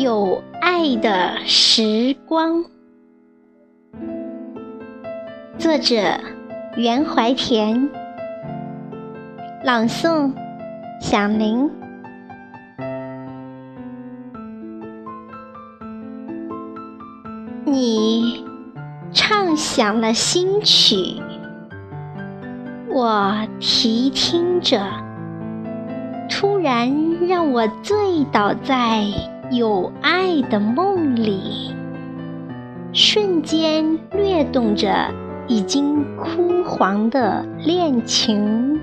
有爱的时光，作者袁怀田，朗诵响铃。你唱响了新曲，我提听着，突然让我醉倒在有爱的梦里，瞬间掠动着已经枯黄的恋情。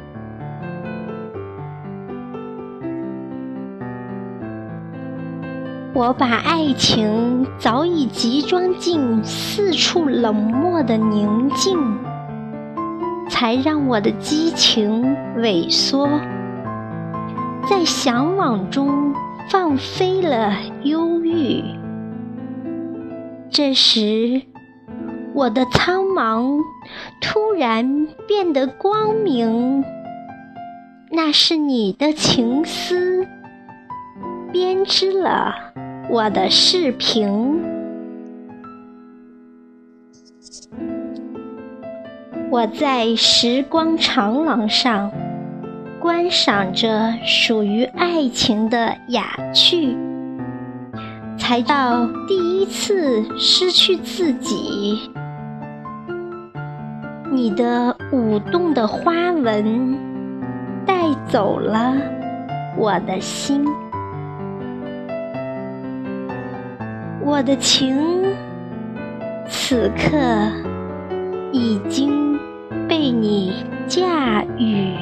我把爱情早已集装进四处冷漠的宁静，才让我的激情萎缩，在向往中放飞了忧郁。这时，我的苍茫突然变得光明，那是你的情思编织了。我的视频，我在时光长廊上观赏着属于爱情的雅趣，才到第一次失去自己。你的舞动的花纹带走了我的心。我的情，此刻已经被你驾驭。